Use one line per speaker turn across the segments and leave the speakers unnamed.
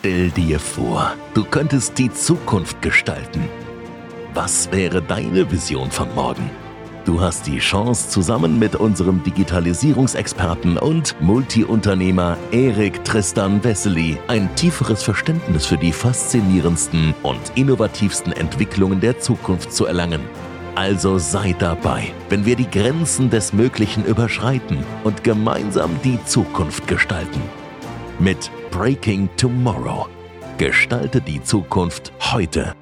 Stell dir vor, du könntest die Zukunft gestalten. Was wäre deine Vision von morgen? Du hast die Chance, zusammen mit unserem Digitalisierungsexperten und Multiunternehmer Erik Tristan Wessely ein tieferes Verständnis für die faszinierendsten und innovativsten Entwicklungen der Zukunft zu erlangen. Also sei dabei, wenn wir die Grenzen des Möglichen überschreiten und gemeinsam die Zukunft gestalten. Mit Breaking Tomorrow. Gestalte die Zukunft heute.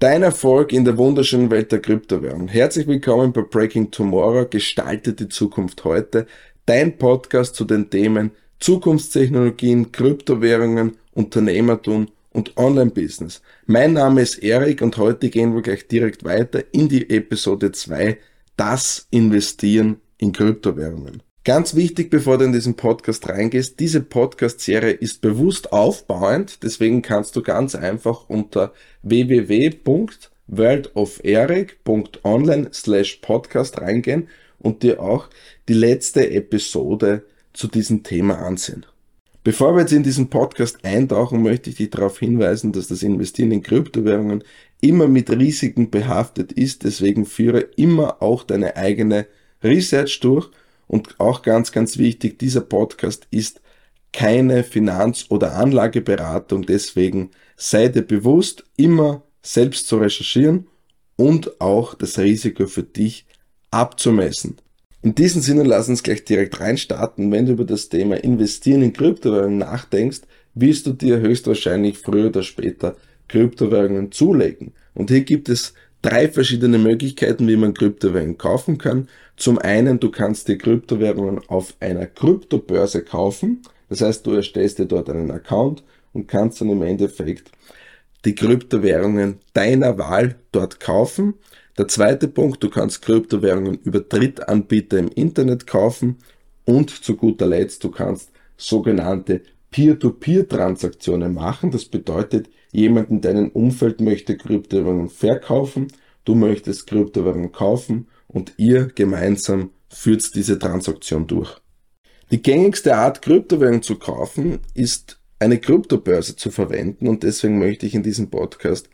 Dein Erfolg in der wunderschönen Welt der Kryptowährung. Herzlich willkommen bei Breaking Tomorrow. Gestalte die Zukunft heute. Dein Podcast zu den Themen Zukunftstechnologien, Kryptowährungen, Unternehmertum und Online-Business. Mein Name ist Erik und heute gehen wir gleich direkt weiter in die Episode 2, das Investieren in Kryptowährungen. Ganz wichtig, bevor du in diesen Podcast reingehst, diese Podcast-Serie ist bewusst aufbauend, deswegen kannst du ganz einfach unter www.worldoferic.online slash podcast reingehen und dir auch die letzte Episode zu diesem Thema ansehen. Bevor wir jetzt in diesen Podcast eintauchen, möchte ich dich darauf hinweisen, dass das Investieren in Kryptowährungen immer mit Risiken behaftet ist. Deswegen führe immer auch deine eigene Research durch. Und auch ganz, ganz wichtig, dieser Podcast ist keine Finanz- oder Anlageberatung. Deswegen sei dir bewusst, immer selbst zu recherchieren und auch das Risiko für dich abzumessen. In diesem Sinne lass uns gleich direkt reinstarten. Wenn du über das Thema Investieren in Kryptowährungen nachdenkst, wirst du dir höchstwahrscheinlich früher oder später Kryptowährungen zulegen. Und hier gibt es drei verschiedene Möglichkeiten, wie man Kryptowährungen kaufen kann. Zum einen, du kannst dir Kryptowährungen auf einer Kryptobörse kaufen. Das heißt, du erstellst dir dort einen Account und kannst dann im Endeffekt die Kryptowährungen deiner Wahl dort kaufen. Der zweite Punkt, du kannst Kryptowährungen über Drittanbieter im Internet kaufen und zu guter Letzt, du kannst sogenannte Peer-to-Peer-Transaktionen machen. Das bedeutet, jemand in deinem Umfeld möchte Kryptowährungen verkaufen, du möchtest Kryptowährungen kaufen und ihr gemeinsam führt diese Transaktion durch. Die gängigste Art, Kryptowährungen zu kaufen, ist eine Kryptobörse zu verwenden und deswegen möchte ich in diesem Podcast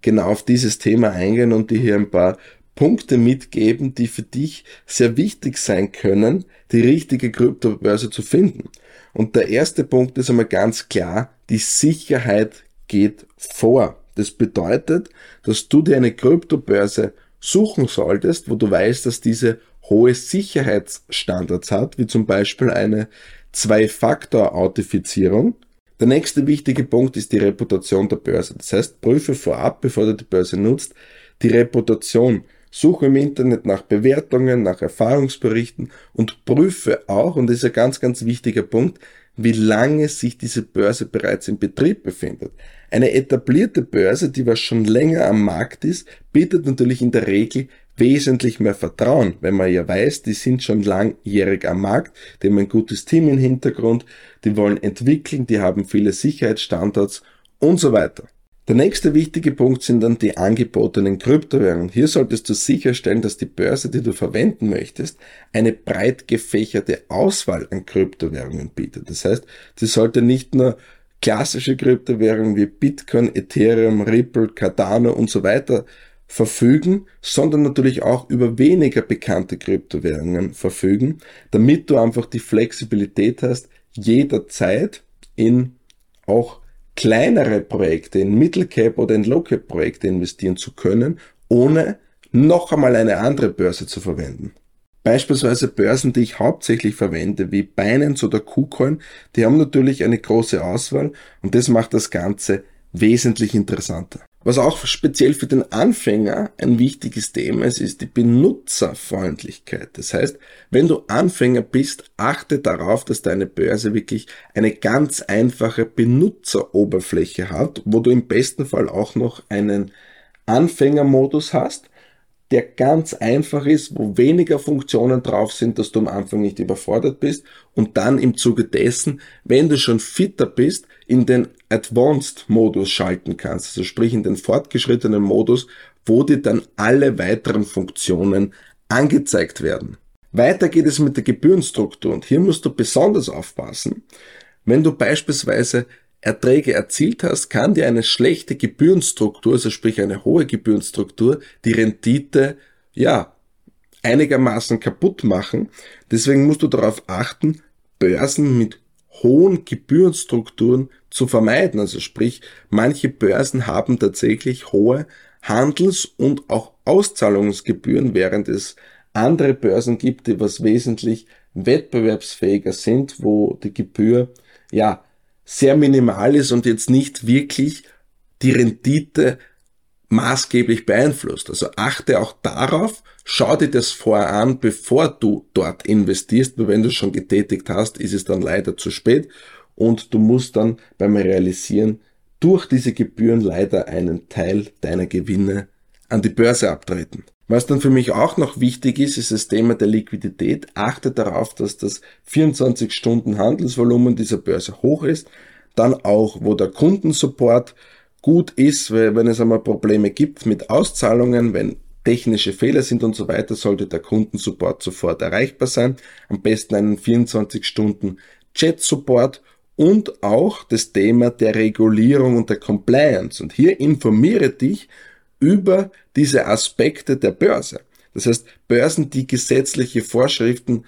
genau auf dieses Thema eingehen und dir hier ein paar Punkte mitgeben, die für dich sehr wichtig sein können, die richtige Kryptobörse zu finden. Und der erste Punkt ist einmal ganz klar, die Sicherheit geht vor. Das bedeutet, dass du dir eine Kryptobörse suchen solltest, wo du weißt, dass diese hohe Sicherheitsstandards hat, wie zum Beispiel eine Zwei-Faktor-Authentifizierung, der nächste wichtige Punkt ist die Reputation der Börse. Das heißt, prüfe vorab, bevor du die Börse nutzt, die Reputation. Suche im Internet nach Bewertungen, nach Erfahrungsberichten und prüfe auch, und das ist ein ganz, ganz wichtiger Punkt, wie lange sich diese Börse bereits in Betrieb befindet. Eine etablierte Börse, die was schon länger am Markt ist, bietet natürlich in der Regel wesentlich mehr Vertrauen, wenn man ja weiß, die sind schon langjährig am Markt, die haben ein gutes Team im Hintergrund, die wollen entwickeln, die haben viele Sicherheitsstandards und so weiter. Der nächste wichtige Punkt sind dann die angebotenen Kryptowährungen. Hier solltest du sicherstellen, dass die Börse, die du verwenden möchtest, eine breit gefächerte Auswahl an Kryptowährungen bietet. Das heißt, sie sollte nicht nur klassische Kryptowährungen wie Bitcoin, Ethereum, Ripple, Cardano und so weiter verfügen, sondern natürlich auch über weniger bekannte Kryptowährungen verfügen, damit du einfach die Flexibilität hast, jederzeit in auch kleinere Projekte, in Middle Cap oder in Low Cap Projekte investieren zu können, ohne noch einmal eine andere Börse zu verwenden. Beispielsweise Börsen, die ich hauptsächlich verwende, wie Binance oder KuCoin, die haben natürlich eine große Auswahl und das macht das Ganze wesentlich interessanter. Was auch speziell für den Anfänger ein wichtiges Thema ist, ist die Benutzerfreundlichkeit. Das heißt, wenn du Anfänger bist, achte darauf, dass deine Börse wirklich eine ganz einfache Benutzeroberfläche hat, wo du im besten Fall auch noch einen Anfängermodus hast, der ganz einfach ist, wo weniger Funktionen drauf sind, dass du am Anfang nicht überfordert bist und dann im Zuge dessen, wenn du schon fitter bist, in den Advanced-Modus schalten kannst, also sprich in den fortgeschrittenen Modus, wo dir dann alle weiteren Funktionen angezeigt werden. Weiter geht es mit der Gebührenstruktur und hier musst du besonders aufpassen, Wenn du beispielsweise Erträge erzielt hast, kann dir eine schlechte Gebührenstruktur, also sprich eine hohe Gebührenstruktur, die Rendite, ja, einigermaßen kaputt machen. Deswegen musst du darauf achten, Börsen mit hohen Gebührenstrukturen zu vermeiden. Also sprich, manche Börsen haben tatsächlich hohe Handels- und auch Auszahlungsgebühren, während es andere Börsen gibt, die was wesentlich wettbewerbsfähiger sind, wo die Gebühr ja sehr minimal ist und jetzt nicht wirklich die Rendite maßgeblich beeinflusst. Also achte auch darauf, schau dir das vorher an, bevor du dort investierst, weil wenn du schon getätigt hast, ist es dann leider zu spät und du musst dann beim Realisieren durch diese Gebühren leider einen Teil deiner Gewinne an die Börse abtreten. Was dann für mich auch noch wichtig ist, ist das Thema der Liquidität. Achte darauf, dass das 24 Stunden Handelsvolumen dieser Börse hoch ist. Dann auch, wo der Kundensupport gut ist, wenn es einmal Probleme gibt mit Auszahlungen, wenn technische Fehler sind und so weiter, sollte der Kundensupport sofort erreichbar sein. Am besten einen 24 Stunden Chat-Support und auch das Thema der Regulierung und der Compliance. Und hier informiere dich über diese Aspekte der Börse. Das heißt, Börsen, die gesetzliche Vorschriften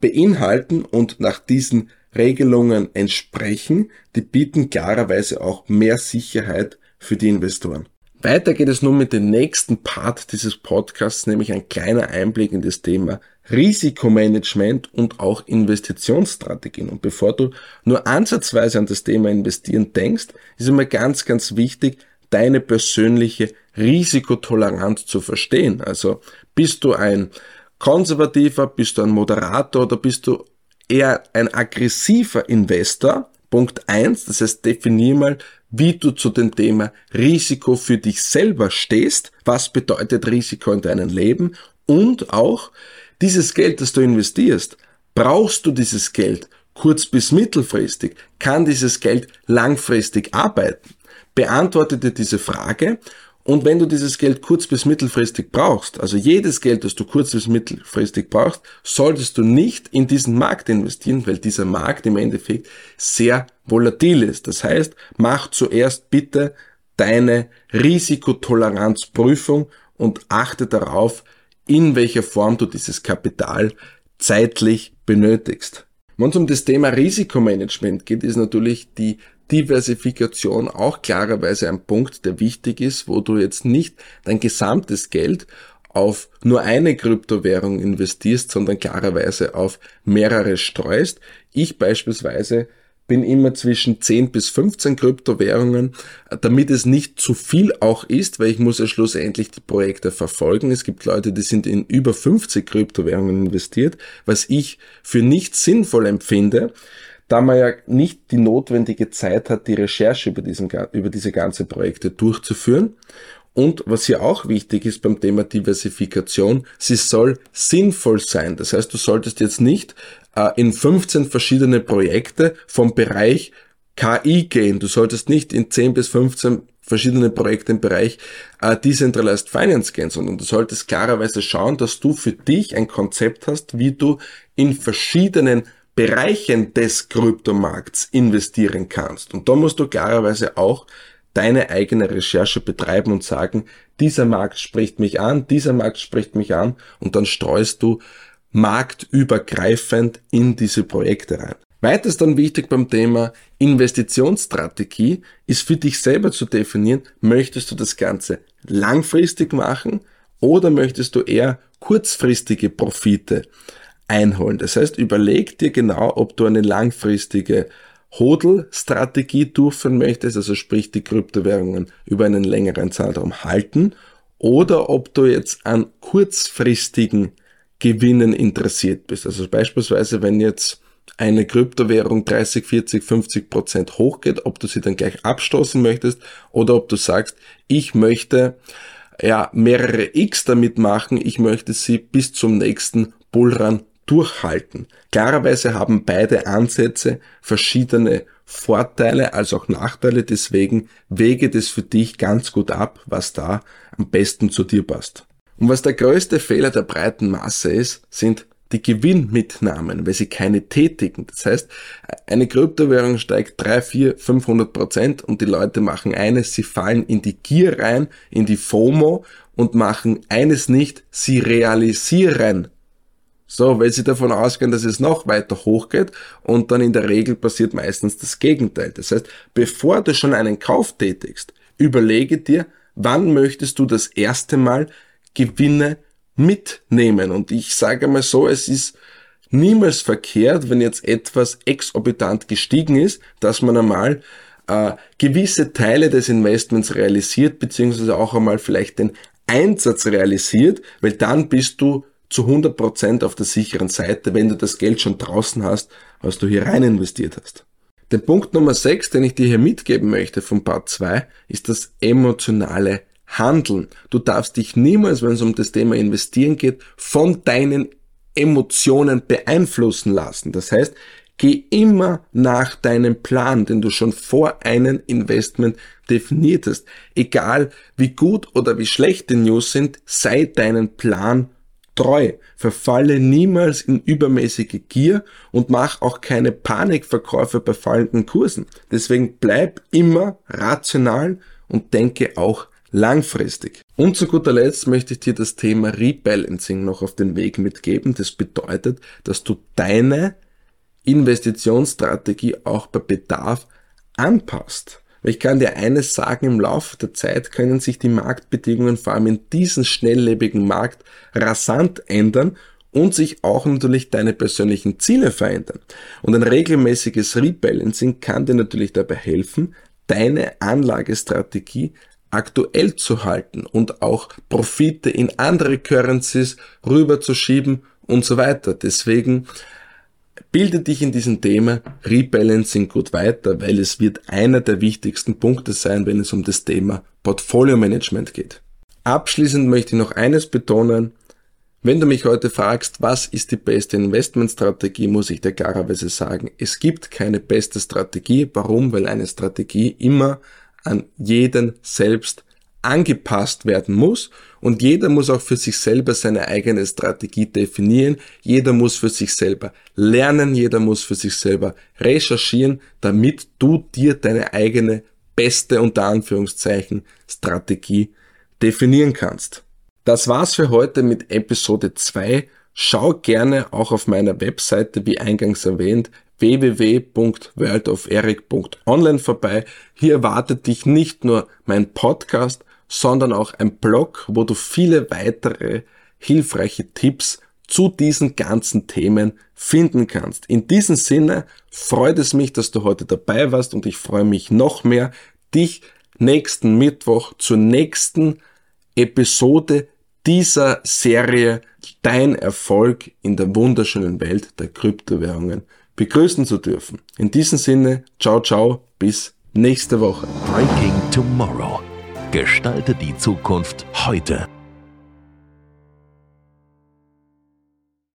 beinhalten und nach diesen Regelungen entsprechen, die bieten klarerweise auch mehr Sicherheit für die Investoren. Weiter geht es nun mit dem nächsten Part dieses Podcasts, nämlich ein kleiner Einblick in das Thema Risikomanagement und auch Investitionsstrategien. Und bevor du nur ansatzweise an das Thema Investieren denkst, ist immer ganz, ganz wichtig, deine persönliche Risikotoleranz zu verstehen. Also bist du ein konservativer, bist du ein Moderator oder bist du eher ein aggressiver Investor? Punkt eins. das heißt, definier mal, wie du zu dem Thema Risiko für dich selber stehst. Was bedeutet Risiko in deinem Leben? Und auch dieses Geld, das du investierst, brauchst du dieses Geld kurz bis mittelfristig? Kann dieses Geld langfristig arbeiten? Beantworte dir diese Frage und wenn du dieses Geld kurz bis mittelfristig brauchst, also jedes Geld, das du kurz bis mittelfristig brauchst, solltest du nicht in diesen Markt investieren, weil dieser Markt im Endeffekt sehr volatil ist. Das heißt, mach zuerst bitte deine Risikotoleranzprüfung und achte darauf, in welcher Form du dieses Kapital zeitlich benötigst. Wenn es um das Thema Risikomanagement geht, ist natürlich die Diversifikation auch klarerweise ein Punkt, der wichtig ist, wo du jetzt nicht dein gesamtes Geld auf nur eine Kryptowährung investierst, sondern klarerweise auf mehrere streust. Ich beispielsweise bin immer zwischen 10 bis 15 Kryptowährungen, damit es nicht zu viel auch ist, weil ich muss ja schlussendlich die Projekte verfolgen. Es gibt Leute, die sind in über 50 Kryptowährungen investiert, was ich für nicht sinnvoll empfinde, da man ja nicht die notwendige Zeit hat, die Recherche über, diesen, über diese ganze Projekte durchzuführen. Und was hier auch wichtig ist beim Thema Diversifikation, sie soll sinnvoll sein. Das heißt, du solltest jetzt nicht äh, in 15 verschiedene Projekte vom Bereich KI gehen. Du solltest nicht in 10 bis 15 verschiedene Projekte im Bereich äh, Decentralized Finance gehen, sondern du solltest klarerweise schauen, dass du für dich ein Konzept hast, wie du in verschiedenen Bereichen des Kryptomarkts investieren kannst. Und da musst du klarerweise auch deine eigene Recherche betreiben und sagen, dieser Markt spricht mich an, dieser Markt spricht mich an und dann streust du marktübergreifend in diese Projekte rein. Weiters dann wichtig beim Thema Investitionsstrategie ist für dich selber zu definieren, möchtest du das Ganze langfristig machen oder möchtest du eher kurzfristige Profite einholen. Das heißt, überleg dir genau, ob du eine langfristige Hodl-Strategie durchführen möchtest, also sprich die Kryptowährungen über einen längeren Zeitraum halten, oder ob du jetzt an kurzfristigen Gewinnen interessiert bist. Also beispielsweise, wenn jetzt eine Kryptowährung 30, 40, 50 Prozent hochgeht, ob du sie dann gleich abstoßen möchtest oder ob du sagst, ich möchte ja mehrere X damit machen, ich möchte sie bis zum nächsten Bullrun durchhalten. Klarerweise haben beide Ansätze verschiedene Vorteile als auch Nachteile, deswegen wege das für dich ganz gut ab, was da am besten zu dir passt. Und was der größte Fehler der breiten Masse ist, sind die Gewinnmitnahmen, weil sie keine tätigen. Das heißt, eine Kryptowährung steigt 3, 4, 500 Prozent und die Leute machen eines, sie fallen in die Gier rein, in die FOMO und machen eines nicht, sie realisieren so, weil sie davon ausgehen, dass es noch weiter hochgeht und dann in der Regel passiert meistens das Gegenteil. Das heißt, bevor du schon einen Kauf tätigst, überlege dir, wann möchtest du das erste Mal Gewinne mitnehmen. Und ich sage mal so, es ist niemals verkehrt, wenn jetzt etwas exorbitant gestiegen ist, dass man einmal äh, gewisse Teile des Investments realisiert, beziehungsweise auch einmal vielleicht den Einsatz realisiert, weil dann bist du zu 100% auf der sicheren Seite, wenn du das Geld schon draußen hast, was du hier rein investiert hast. Der Punkt Nummer 6, den ich dir hier mitgeben möchte von Part 2, ist das emotionale Handeln. Du darfst dich niemals, wenn es um das Thema Investieren geht, von deinen Emotionen beeinflussen lassen. Das heißt, geh immer nach deinem Plan, den du schon vor einem Investment definiert hast. Egal wie gut oder wie schlecht die News sind, sei deinen Plan treu, verfalle niemals in übermäßige Gier und mach auch keine Panikverkäufe bei fallenden Kursen. Deswegen bleib immer rational und denke auch langfristig. Und zu guter Letzt möchte ich dir das Thema Rebalancing noch auf den Weg mitgeben. Das bedeutet, dass du deine Investitionsstrategie auch bei Bedarf anpasst. Ich kann dir eines sagen, im Laufe der Zeit können sich die Marktbedingungen vor allem in diesem schnelllebigen Markt rasant ändern und sich auch natürlich deine persönlichen Ziele verändern. Und ein regelmäßiges Rebalancing kann dir natürlich dabei helfen, deine Anlagestrategie aktuell zu halten und auch Profite in andere Currencies rüberzuschieben und so weiter. Deswegen Bilde dich in diesem Thema Rebalancing gut weiter, weil es wird einer der wichtigsten Punkte sein, wenn es um das Thema Portfolio Management geht. Abschließend möchte ich noch eines betonen. Wenn du mich heute fragst, was ist die beste Investmentstrategie, muss ich dir klarerweise sagen, es gibt keine beste Strategie. Warum? Weil eine Strategie immer an jeden selbst angepasst werden muss und jeder muss auch für sich selber seine eigene Strategie definieren, jeder muss für sich selber lernen, jeder muss für sich selber recherchieren, damit du dir deine eigene beste unter Anführungszeichen Strategie definieren kannst. Das war's für heute mit Episode 2. Schau gerne auch auf meiner Webseite, wie eingangs erwähnt, www.worldoferic.online vorbei. Hier erwartet dich nicht nur mein Podcast, sondern auch ein Blog, wo du viele weitere hilfreiche Tipps zu diesen ganzen Themen finden kannst. In diesem Sinne freut es mich, dass du heute dabei warst und ich freue mich noch mehr, dich nächsten Mittwoch zur nächsten Episode dieser Serie Dein Erfolg in der wunderschönen Welt der Kryptowährungen begrüßen zu dürfen. In diesem Sinne, ciao, ciao, bis nächste Woche.
Breaking Tomorrow Gestalte die Zukunft heute.